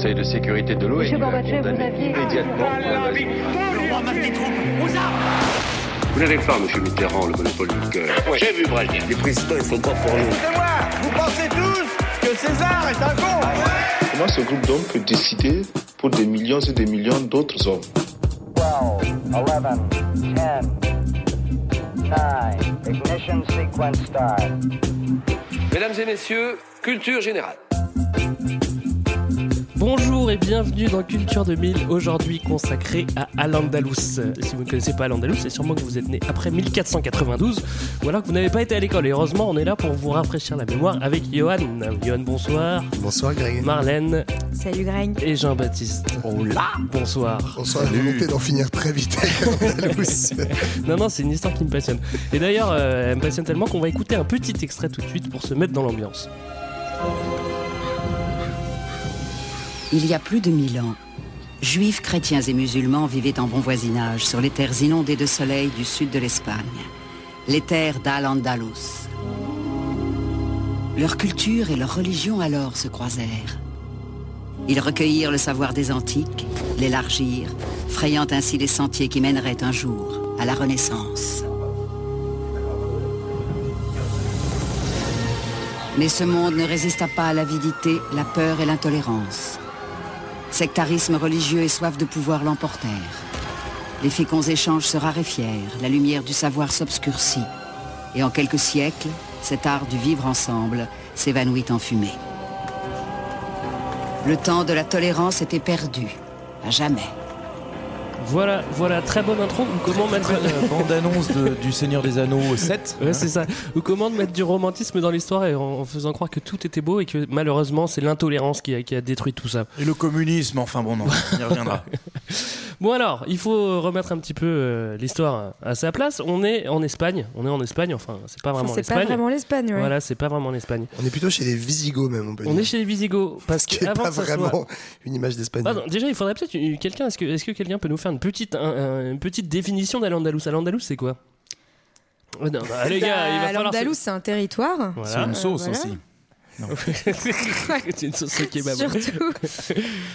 Conseil de sécurité de l'ONU a condamné immédiatement Vous n'avez pas, monsieur Mitterrand, le monopole du cœur. Moi j'ai vu Brasier. Les présidents, ils sont pas pour nous. C'est moi Vous pensez tous que César est un con Comment ce groupe d'hommes peut décider pour des millions et des millions d'autres hommes 12, 11, 10, 9, ignition sequence start. Mesdames et messieurs, culture générale. Bonjour et bienvenue dans Culture 2000, aujourd'hui consacré à Al-Andalus. Si vous ne connaissez pas Al-Andalus, c'est sûrement que vous êtes né après 1492 ou alors que vous n'avez pas été à l'école. Et heureusement, on est là pour vous rafraîchir la mémoire avec Johan. Johan, bonsoir. Bonsoir Greg. Marlène Salut Greg. et Jean-Baptiste. Oh là Bonsoir. Bonsoir, la volonté d'en finir très vite. Non, non, c'est une histoire qui me passionne. Et d'ailleurs, euh, elle me passionne tellement qu'on va écouter un petit extrait tout de suite pour se mettre dans l'ambiance. Il y a plus de mille ans, juifs, chrétiens et musulmans vivaient en bon voisinage sur les terres inondées de soleil du sud de l'Espagne, les terres d'Al-Andalus. Leur culture et leur religion alors se croisèrent. Ils recueillirent le savoir des antiques, l'élargirent, frayant ainsi les sentiers qui mèneraient un jour à la Renaissance. Mais ce monde ne résista pas à l'avidité, la peur et l'intolérance. Sectarisme religieux et soif de pouvoir l'emportèrent. Les féconds échanges se raréfièrent, la lumière du savoir s'obscurcit. Et en quelques siècles, cet art du vivre ensemble s'évanouit en fumée. Le temps de la tolérance était perdu, à jamais. Voilà, voilà, très bonne intro. Ou comment mettre. La bande-annonce de- du Seigneur des Anneaux 7. Ouais, c'est ça. Ou comment mettre du romantisme dans l'histoire et en, en faisant croire que tout était beau et que malheureusement c'est l'intolérance qui a, qui a détruit tout ça. Et le communisme, enfin bon, non, on y reviendra. Bon alors, il faut remettre un petit peu euh, l'histoire à sa place. On est en Espagne. On est en Espagne. Enfin, c'est pas vraiment c'est pas l'Espagne. vraiment l'Espagne, ouais. Voilà, c'est pas vraiment l'Espagne. On est plutôt chez les Visigoths même, on peut On dire. est chez les Visigoths parce que avant pas que ça vraiment soit. une image d'Espagne. Déjà, il faudrait peut-être quelqu'un. Est-ce que, est-ce que quelqu'un peut nous faire une petite, un- un- une petite définition d'Al-Andalus? Al-Andalus, c'est quoi? Oh non, bah, les gars, il va Bah, falloir. L'Andalous, c'est un territoire. Voilà. C'est une sauce voilà. aussi. c'est une sauce au kebab. Surtout.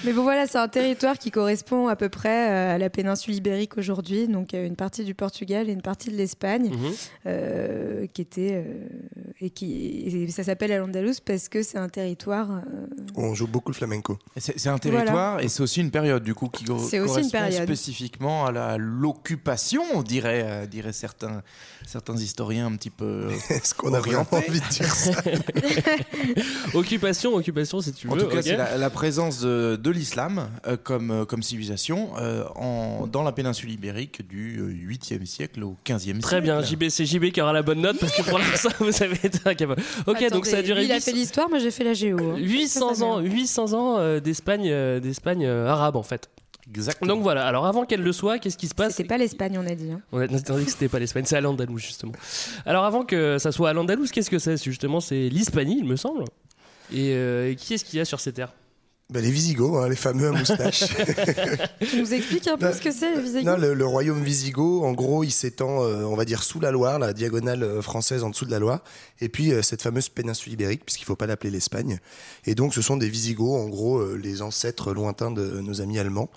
Mais bon, voilà, c'est un territoire qui correspond à peu près euh, à la péninsule ibérique aujourd'hui, donc euh, une partie du Portugal et une partie de l'Espagne, Mhm. euh, qui était euh, et qui et ça s'appelle Al-Andalus parce que c'est un territoire. euh, On joue beaucoup le flamenco. C'est un territoire et c'est aussi une période du coup qui une correspond période. spécifiquement à l'occupation, on dirait, euh, diraient certains, certains historiens un petit peu. Est-ce qu'on a vraiment envie de dire ça? Occupation, occupation, si tu veux. En tout cas, c'est la, la présence de, de l'islam euh, comme, euh, comme civilisation euh, en, dans la péninsule ibérique du euh, 8e siècle au 15e siècle. Très bien, JB, c'est JB qui aura la bonne note parce que pour l'instant, vous avez été incapable. Ok, attendez, donc ça a duré lui, il a 800 fait l'histoire, moi j'ai fait la géo. hein. 800 Ça, ça ans, merde. 800 ans euh, d'Espagne, euh, d'Espagne euh, arabe en fait. Exactement. Donc voilà. Alors avant qu'elle le soit, qu'est-ce qui se passe C'était pas l'Espagne, on a dit. hein. On a on a dit que c'était pas l'Espagne, c'est Al-Andalus justement. Alors avant que ça soit Al-Andalus, qu'est-ce que c'est Justement, c'est l'Hispanie, il me semble. Et euh, qui est-ce qu'il y a sur ces terres? Bah, Les Visigoths, hein, les fameux à moustache. Tu nous expliques un peu ce que c'est, les Visigoths? non, le, le royaume Visigoth, en gros, il s'étend, euh, on va dire, sous la Loire, la diagonale euh, française en dessous de la Loire, et puis euh, cette fameuse péninsule ibérique, puisqu'il faut pas l'appeler l'Espagne. Et donc, ce sont des Visigoths, en gros, euh, les ancêtres lointains de nos amis allemands,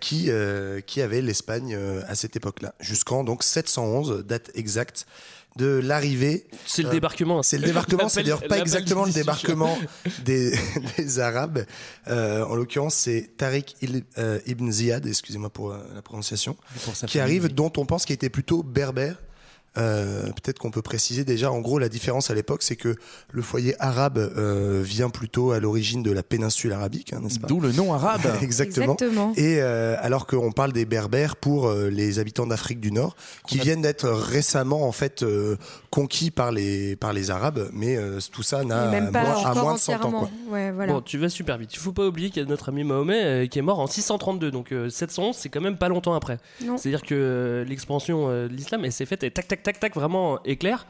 qui, euh, qui avaient l'Espagne à cette époque-là, jusqu'en donc 711, date exacte de l'arrivée. C'est le Euh, débarquement. C'est le débarquement, c'est d'ailleurs pas exactement le débarquement des, des Arabes. Euh, en l'occurrence, c'est Tariq il- euh, ibn Ziyad, excusez-moi pour euh, la prononciation, Pour qui famille. arrive, dont on pense qu'il était plutôt berbère. Euh, Peut-être qu'on peut préciser déjà, en gros, la différence à l'époque, c'est que le foyer arabe euh, vient plutôt à l'origine de la péninsule arabique, hein, n'est-ce pas? D'où le nom arabe. Exactement. Exactement. Et euh, alors qu'on parle des Berbères pour euh, les habitants d'Afrique du Nord, qui a- viennent d'être récemment en fait euh, conquis par les par les Arabes, mais euh, tout ça n'a même pas moins, à moins de 100 ans. entièrement. Quoi. Ouais, voilà. Bon, tu vas super vite. Il faut pas oublier qu'il y a notre ami Mahomet euh, qui est mort en 632, donc euh, 711, c'est quand même pas longtemps après. C'est-à-dire que euh, l'expansion euh, de l'islam, elle s'est faite et tac, tac, tac, tac, vraiment éclair.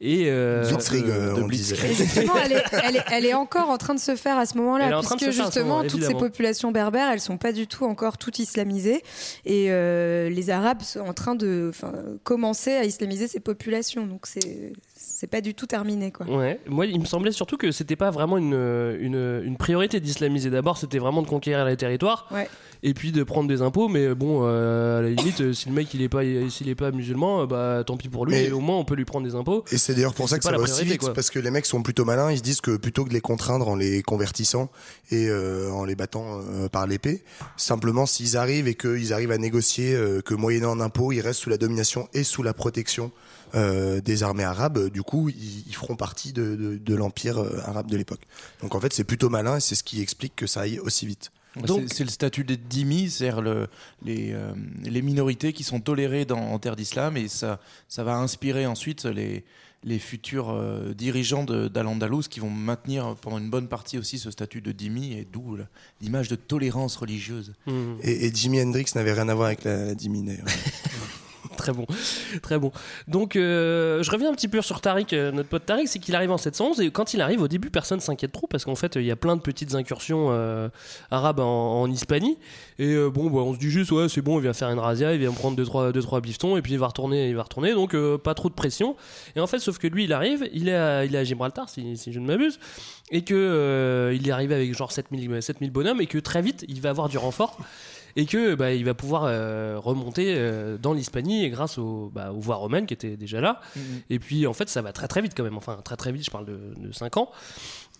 Et euh, Blitzkrieg, euh, de on disait. Blitzkrieg. Justement, elle est, elle, est, elle est encore en train de se faire à ce moment-là, de puisque se faire à ce justement, moment, toutes ces populations berbères, elles sont pas du tout encore toutes islamisées, et euh, les Arabes sont en train de enfin, commencer à islamiser ces populations. Donc c'est c'est pas du tout terminé quoi. Ouais, moi il me semblait surtout que c'était pas vraiment une, une, une priorité d'islamiser. D'abord c'était vraiment de conquérir les territoires Ouais. et puis de prendre des impôts, mais bon, euh, à la limite, euh, si le mec il est pas, s'il est pas musulman, euh, bah tant pis pour lui, Mais- et au moins on peut lui prendre des impôts. Et c'est d'ailleurs pour ça C'est que pas ça la va aussi vite, quoi. parce que les mecs sont plutôt malins, ils se disent que plutôt que de les contraindre en les convertissant et euh, en les battant euh, par l'épée, simplement s'ils arrivent et qu'ils arrivent à négocier euh, que moyennant un impôt, ils restent sous la domination et sous la protection euh, des armées arabes, euh, du coup ils, ils feront partie de, de- de l'empire euh, arabe de l'époque. Donc en fait c'est plutôt malin et c'est ce qui explique que ça aille aussi vite. Bah, C'est- le statut des dhimmis, c'est-à-dire le- les, euh, les minorités qui sont tolérées dans, en terre d'islam, et ça, ça va inspirer ensuite les, les futurs euh, dirigeants d'Al-Andalus qui vont maintenir pendant une bonne partie aussi ce statut de dhimmi, et d'où l'image de tolérance religieuse. Et, et Jimi Hendrix n'avait rien à voir avec la, la d'ailleurs. Très bon, très bon. Donc, euh, je reviens un petit peu sur Tariq, euh, notre pote Tariq, c'est qu'il arrive en 711 et quand il arrive au début, personne s'inquiète trop parce qu'en fait, il y a plein de petites incursions euh, arabes en, Hispanie et bon, bah, on se dit juste ouais, c'est bon, il vient faire une razzia, il vient prendre deux trois, deux trois biftons et puis il va retourner, il va retourner. Donc, pas trop de pression. Et en fait, sauf que lui, il arrive, il est à, il est à Gibraltar, si, si je ne m'abuse, et que il est arrivé avec genre 7000 7000 bonhommes et que très vite, il va avoir du renfort et que bah, il va pouvoir euh, remonter euh, dans l'Hispanie et grâce aux, bah, aux voies romaines qui étaient déjà là. Et puis en fait ça va très très vite quand même, enfin très très vite, je parle de, de 5 ans.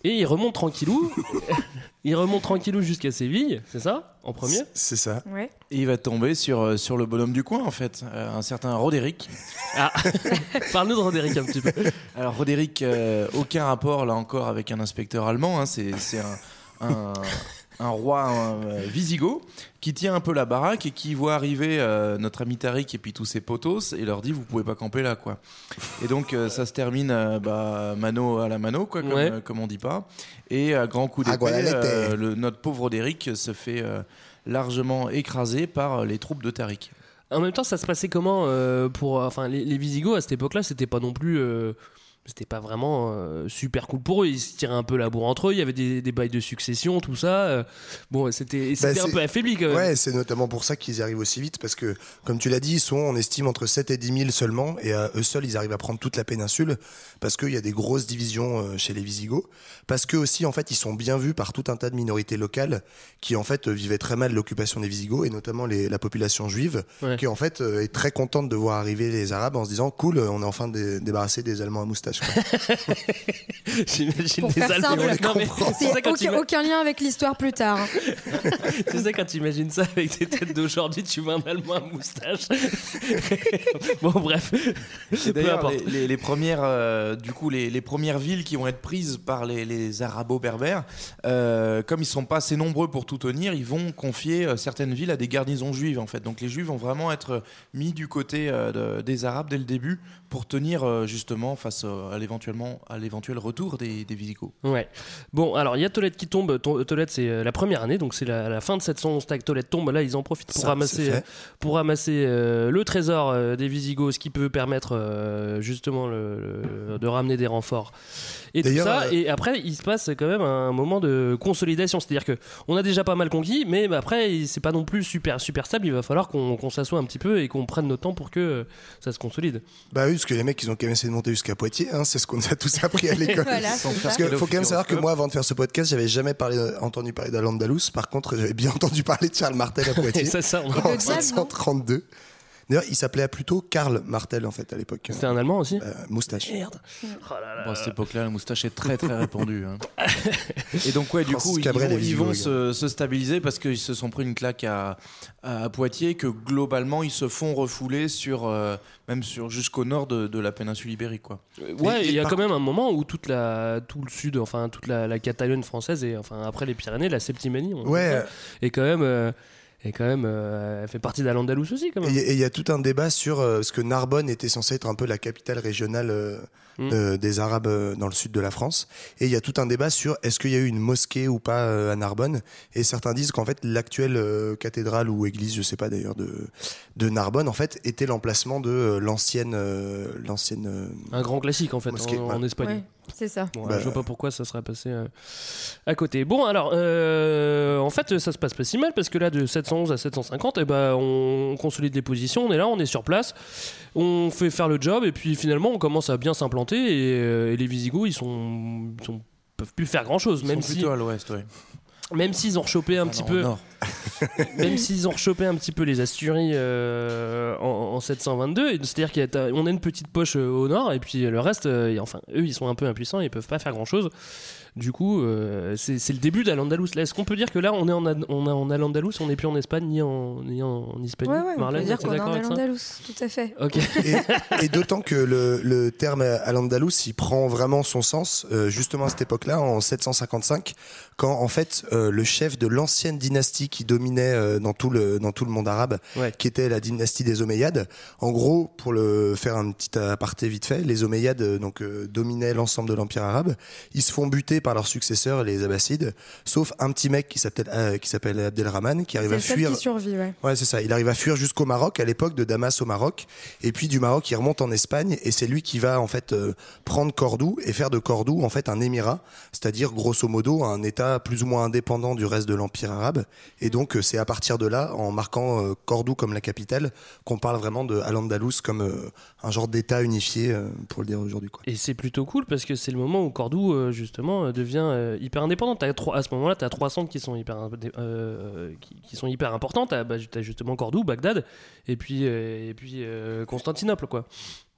Et il remonte tranquillou, il remonte tranquillou jusqu'à Séville, c'est ça En premier? C'est ça. Ouais. Et il va tomber sur, euh, sur le bonhomme du coin, en fait, euh, un certain Roderick. Ah, parle-nous de Roderick un petit peu. Alors, Roderick, euh, aucun rapport, là encore, avec un inspecteur allemand. hein, c'est c'est un, un, un roi euh, visigoth qui tient un peu la baraque et qui voit arriver euh, notre ami Tariq et puis tous ses potos et leur dit Vous pouvez pas camper là, quoi. Et donc, euh, ça se termine euh, bah, mano à la mano, quoi, comme, Ouais. euh, comme on dit pas. Et à grand coup d'épée, euh, le- notre pauvre Roderick se fait euh, largement écrasé par euh, les troupes de Tariq. En même temps, ça se passait comment euh, pour. Enfin, les, les Visigoths à cette époque-là, c'était pas non plus. C'était pas vraiment euh, super cool pour eux. Ils se tiraient un peu la bourre entre eux. Il y avait des, des bails de succession, tout ça. euh, bon, c'était Bah, un peu affaibli quand même. Ouais, c'est notamment pour ça qu'ils arrivent aussi vite, parce que, comme tu l'as dit, ils sont, on estime, entre 7 et 10 000 seulement, et eux seuls, ils arrivent à prendre toute la péninsule, parce qu'il y a des grosses divisions euh, chez les Visigoths, parce que aussi, en fait, ils sont bien vus par tout un tas de minorités locales, qui, en fait, vivaient très mal l'occupation des Visigoths, et notamment les- la population juive, Ouais. qui, en fait, est très contente de voir arriver les Arabes en se disant, cool, on est enfin dé- débarrassé des Allemands à moustache. Quoi. J'imagine des mais c'est aucun, tu aucun lien avec l'histoire plus tard. hein. C'est ça quand tu imagines ça avec tes têtes d'aujourd'hui, tu vois un Allemand à moustache. bon, bref. D'ailleurs, importe. les, les- les premières, euh, du coup, les, les premières villes qui vont être prises par les, les arabo-berbères, euh, comme ils sont pas assez nombreux pour tout tenir, ils vont confier euh, certaines villes à des garnisons juives, en fait. Donc les juifs vont vraiment être mis du côté euh, de- des arabes dès le début pour tenir euh, justement face euh, à l'éventuellement à l'éventuel retour des, des Visigoths. Ouais. Bon, alors il y a Tolède qui tombe. To- Tolède, c'est euh, la première année, donc c'est la, la fin de 711. Tac, Tolède tombe. Là, ils en profitent pour Ça, ramasser, euh, pour ramasser euh, le trésor euh, des Visigoths, ce qui peut permettre euh, justement le- le- de ramener des renforts et tout ça. euh, Et après, il se passe quand même un moment de consolidation. C'est-à-dire que on a déjà pas mal conquis, mais bah, après, c'est pas non plus super super stable. Il va falloir qu'on qu'on s'assoie un petit peu et qu'on prenne notre temps pour que euh, ça se consolide. Bah oui, parce que les mecs, ils ont quand même essayé de monter jusqu'à Poitiers, hein, c'est ce qu'on a tous appris à l'école. Voilà, Parce qu'il faut quand même savoir que moi, avant de faire ce podcast, j'avais jamais parlé, entendu parler d'Al-Andalus. Par contre, j'avais bien entendu parler de Charles Martel à Poitiers ça, ça, on- en de Diane, non 532. D'ailleurs, il s'appelait plutôt Karl Martel en fait à l'époque. C'était un Allemand aussi. Euh, moustache. Merde. Oh là là. Bon, à cette époque-là, la moustache est très très répandue. hein. Et donc ouais, du Francis coup, ils Cabrel vont, ils se, se stabiliser parce qu'ils se sont pris une claque à, à Poitiers, que globalement ils se font refouler sur euh, même sur jusqu'au nord de, de la péninsule ibérique, quoi. Ouais, il y a par quand même un moment où toute la, tout le sud, enfin toute la, la Catalogne française et enfin après les Pyrénées, la Septimanie, on Ouais. dit est quand même, euh, est quand même, euh, elle fait partie d'Al-Andalus aussi quand Et même. et il y a tout un débat sur euh, ce que Narbonne était censé être un peu la capitale régionale euh, Mm. des Arabes euh, dans le sud de la France. Et il y a tout un débat sur est-ce qu'il y a eu une mosquée ou pas euh, à Narbonne? Et certains disent qu'en fait l'actuelle euh, cathédrale ou église, je sais pas d'ailleurs, de, de Narbonne, en fait, était l'emplacement de l'ancienne, euh, l'ancienne. euh, Un grand classique en fait Mosquée, en, ouais. en Espagne. Ouais, c'est ça. Bon, Bah, je vois pas pourquoi ça serait passé euh, à côté. Bon, alors, euh, en fait, ça se passe pas si mal parce que là, de 711 711 à 750, et ben on consolide les positions, on est là, on est sur place, on fait faire le job, et puis finalement on commence à bien s'implanter, et, euh, et les Visigoths ils sont, ils sont- peuvent plus faire grand chose, Ils même sont si plutôt à l'ouest, ouais. même s'ils ont rechopé un Ah petit non, peu, même s'ils ont rechopé un petit peu les Asturies euh, en, en 722, et c'est-à-dire qu'on a une petite poche euh, au nord, et puis le reste, euh, et enfin eux ils sont un peu impuissants, ils peuvent pas faire grand chose. Du coup, euh, c'est le début d'Al-Andalus. Est-ce qu'on peut dire que là, on est en, Ad- on est en Al-Andalus, on n'est plus en Espagne ni en, ni en, en Ouais, ouais, on peut dire qu'on est en Al-Andalus, tout à fait. Et, et d'autant que le, le terme Al-Andalus, il prend vraiment son sens euh, justement à cette époque-là, en 755, quand en fait euh, le chef de l'ancienne dynastie qui dominait euh, dans tout le dans tout le monde arabe, qui était la dynastie des Omeyyades. En gros, pour le faire un petit aparté vite fait, les Omeyyades donc euh, dominaient l'ensemble de l'empire arabe. Ils se font buter par leurs successeurs, les Abbassides, sauf un petit mec qui s'appelle euh, qui s'appelle Abdelrahman, qui arrive à fuir. qui survit, ouais. Ouais, c'est ça. Il arrive à fuir jusqu'au Maroc, à l'époque de Damas au Maroc. Et puis du Maroc, il remonte en Espagne. Et c'est lui qui va, en fait, euh, prendre Cordoue et faire de Cordoue, en fait, un émirat. C'est-à-dire, grosso modo, un État plus ou moins indépendant du reste de l'Empire arabe. Et donc, euh, c'est à partir de là, en marquant euh, Cordoue comme la capitale, qu'on parle vraiment de Al-Andalus comme euh, un genre d'État unifié, euh, pour le dire aujourd'hui, quoi. Et c'est plutôt cool parce que c'est le moment où Cordoue euh, justement devient euh, hyper indépendant. T'as trois- à ce moment-là, tu as trois centres qui sont hyper, indé- euh, qui, sont hyper importants. Tu as, justement Cordoue, Bagdad et puis, euh, et puis euh, Constantinople. Quoi.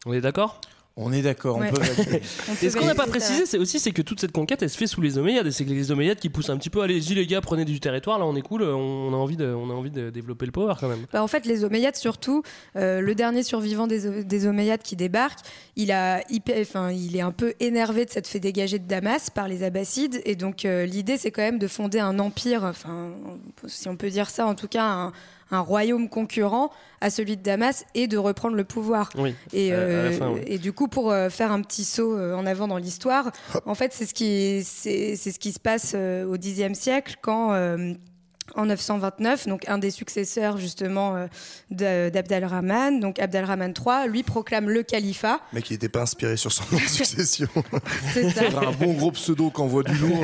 On est d'accord? On est d'accord, Ouais. on peut. Et ce qu'on n'a pas précisé, c'est aussi c'est que toute cette conquête, elle se fait sous les Omeyyades. Et c'est que les Omeyyades qui poussent un petit peu, allez-y les gars, prenez du territoire, là on est cool, on a envie de, on a envie de développer le power quand même. Bah, en fait, les Omeyyades, surtout, euh, le dernier survivant des, des Omeyyades qui débarque, il, a, enfin, il est un peu énervé de s'être fait dégager de Damas par les Abbassides. Et donc, euh, l'idée, c'est quand même de fonder un empire, enfin, si on peut dire ça, en tout cas, un, un royaume concurrent à celui de Damas et de reprendre le pouvoir. Oui. Et, euh, fin, oui. et du coup, pour euh, faire un petit saut euh, en avant dans l'histoire, en fait, c'est ce qui, c'est, ce qui se passe au Xe siècle quand. En 929, donc un des successeurs justement euh, de- d'Abdalrahman, donc Abdalrahman III, lui proclame le califat. Mais qui n'était pas inspiré sur son nom de succession. C'est ça. un bon gros pseudo qui envoie du lourd.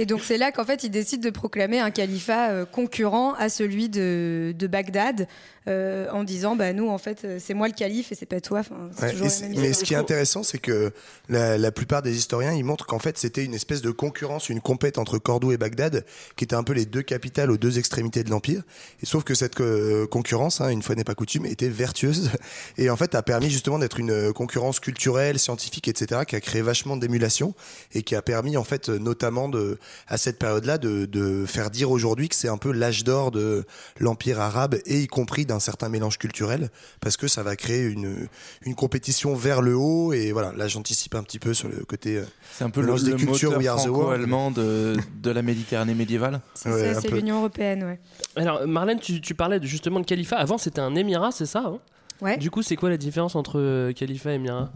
Et donc c'est là qu'en fait il décide de proclamer un califat euh, concurrent à celui de, de Bagdad, euh, en disant bah nous en fait c'est moi le calife et c'est pas toi. Ouais, et mais ce qui est intéressant, c'est que la, la plupart des historiens, ils montrent qu'en fait, c'était une espèce de concurrence, une compète entre Cordoue et Bagdad, qui étaient un peu les deux capitales aux deux extrémités de l'empire. Et sauf que cette euh, concurrence, hein, une fois n'est pas coutume, était vertueuse et en fait a permis justement d'être une euh, concurrence culturelle, scientifique, etc., qui a créé vachement d'émulation et qui a permis en fait euh, notamment de à cette période-là de, de faire dire aujourd'hui que c'est un peu l'âge d'or de l'empire arabe et y compris d'un certain mélange culturel parce que ça va créer une une compétition vers le haut et voilà là j'anticipe un petit peu sur le côté C'est un peu le, le des cultures moteur franco-allemand de, de la Méditerranée médiévale. C'est ça, c'est l'Union européenne, ouais. Alors Marlène, tu, tu parlais de- justement de califat. Avant c'était un émirat, c'est ça hein Ouais. Du coup, c'est quoi la différence entre euh, califat et émirat?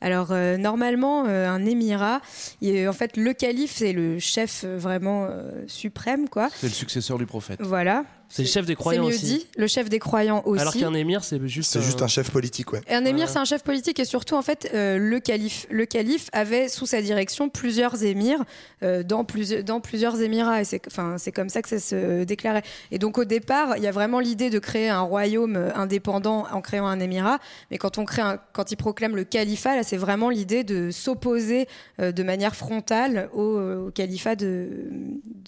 Alors euh, normalement, euh, un émirat, il est- en fait, le calife c'est le chef euh, vraiment euh, suprême, quoi. C'est le successeur du prophète. Voilà. C'est le chef des C'est croyants mieux aussi. dit. Le chef des croyants aussi. Alors qu'un émir, c'est juste. c'est juste un chef politique ouais Et un émir, c'est un chef politique et surtout, en fait, euh, le calife. Le calife avait sous sa direction plusieurs émirs euh, dans, plusieurs dans plusieurs émirats. Et c'est enfin, c'est comme ça que ça se déclarait. Et donc, au départ, il y a vraiment l'idée de créer un royaume euh, indépendant en créant un émirat. Mais quand, on crée un, quand il proclame le califat, là, c'est vraiment l'idée de s'opposer euh, de manière frontale au, au califat de,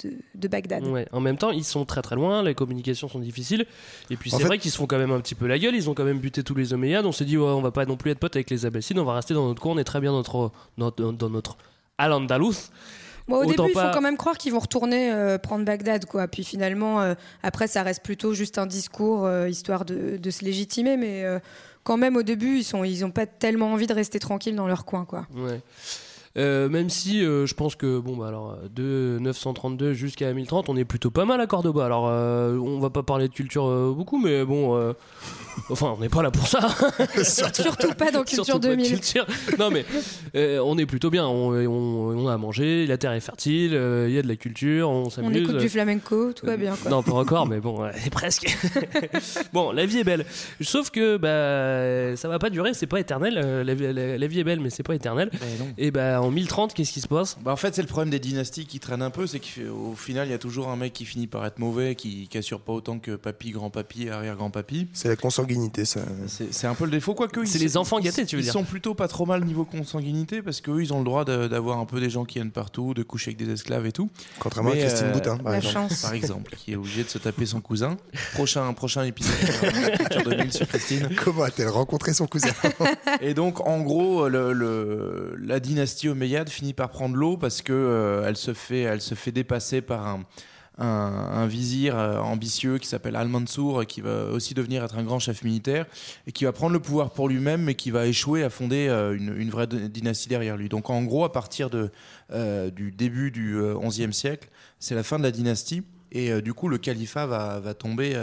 de, de Bagdad. Ouais. En même temps, ils sont très très loin, les communications sont difficiles. Et puis c'est fait- vrai qu'ils se font quand même un petit peu la gueule. Ils ont quand même buté tous les Omeyyades. On s'est dit, ouais, on va pas non plus être potes avec les Abbassides. On va rester dans notre coin. On est très bien dans notre, dans, dans- dans notre Al-Andalus. Bon, au Autant début, il pas- faut quand même croire qu'ils vont retourner euh, prendre Bagdad, quoi. Puis finalement, euh, après, ça reste plutôt juste un discours euh, histoire de, de se légitimer, mais euh, quand même, au début, ils sont, ils ont pas tellement envie de rester tranquilles dans leur coin, quoi. Ouais. Euh, même si euh, je pense que bon bah alors de 932 jusqu'à 1030 on est plutôt pas mal à Cordoba alors euh, on va pas parler de culture euh, beaucoup mais bon euh, enfin on n'est pas là pour ça Surtout pas dans Culture Surtout pas de 2000. culture. non mais euh, on est plutôt bien on, on- on a à manger la terre est fertile euh, il y a de la culture on On s'amuse écoute du flamenco, tout va bien, quoi. non, pas encore, mais bon, euh, presque. bon, la vie est belle. Sauf que bah, ça va pas durer, c'est pas éternel. La, vie- la- la vie est belle, mais c'est pas éternel. Et bah, en 1030, qu'est-ce qui se passe? Bah En fait, c'est le problème des dynasties qui traînent un peu, c'est qu'au final, il y a toujours un mec qui finit par être mauvais, qui, qui assure pas autant que papy, grand-papy, arrière-grand-papy. C'est la consanguinité, ça. C'est un peu le défaut, quoique. C'est les enfants gâtés, tu veux ils dire Ils sont plutôt pas trop mal niveau consanguinité, parce qu'eux, ils ont le droit d'avoir un peu des gens qui viennent partout, de coucher avec des esclaves et tout. Contrairement à Christine Boutin, par la exemple. chance. Par exemple, qui est obligé de se taper son cousin. Prochain, prochain épisode de Culture 2000 sur Christine. Comment a-t-elle rencontré son cousin? Et donc, en gros, le, le- la dynastie omeyyade finit par prendre l'eau parce que euh, elle se fait, elle se fait dépasser par un, vizir euh, ambitieux qui s'appelle Al-Mansour, qui va aussi devenir être un grand chef militaire et qui va prendre le pouvoir pour lui-même, mais qui va échouer à fonder euh, une, une vraie dynastie derrière lui. Donc, en gros, à partir de, euh, du début du euh, XIe siècle, c'est la fin de la dynastie et euh, du coup, le califat va, va tomber.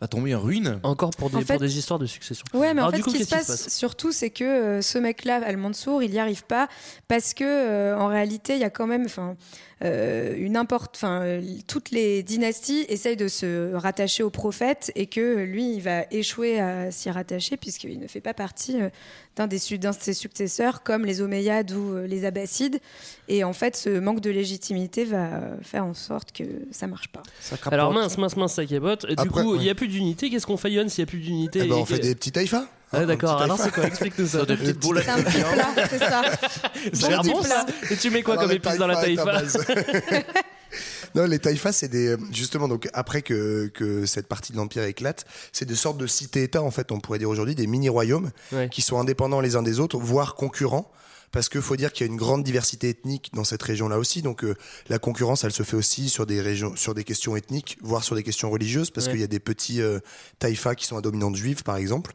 Va tomber en ruine. Encore pour des, En fait- pour des histoires de succession. Ouais, mais Alors, en fait, coup, ce qui se passe, surtout, c'est que euh, ce mec-là, Al-Mansour, il n'y arrive pas parce que, euh, en réalité, il y a quand même, enfin, euh, une importe, enfin, euh, toutes les dynasties essayent de se rattacher au prophète et que lui, il va échouer à s'y rattacher puisqu'il ne fait pas partie euh, d'un des d'un de ses successeurs comme les Omeyyades ou euh, les Abbassides. Et en fait, ce manque de légitimité va faire en sorte que ça marche pas. Ça Alors mince, mince, mince, ça capote. Et Du Après, coup, il ouais. n'y a plus d'unité. Qu'est-ce qu'on fait, s'il n'y a plus d'unité Eh ben, On fait des petits taïfas. Ah, d'accord. Alors, taïfa. c'est quoi Explique-nous ça. Des petites. C'est petit plat, c'est ça. Petit bon, ça. Et tu mets quoi Alors, comme épice dans la à taïfa. Non, les taïfas, c'est des justement donc après que, que cette partie de l'empire éclate, c'est des sortes de cités-États en fait, on pourrait dire aujourd'hui des mini-royaumes Ouais. qui sont indépendants les uns des autres, voire concurrents. Parce qu'il faut dire qu'il y a une grande diversité ethnique dans cette région-là aussi. Donc euh, la concurrence, elle se fait aussi sur des régions, sur des questions ethniques, voire sur des questions religieuses, parce Ouais. qu'il y a des petits euh, taïfas qui sont à dominante juive, par exemple.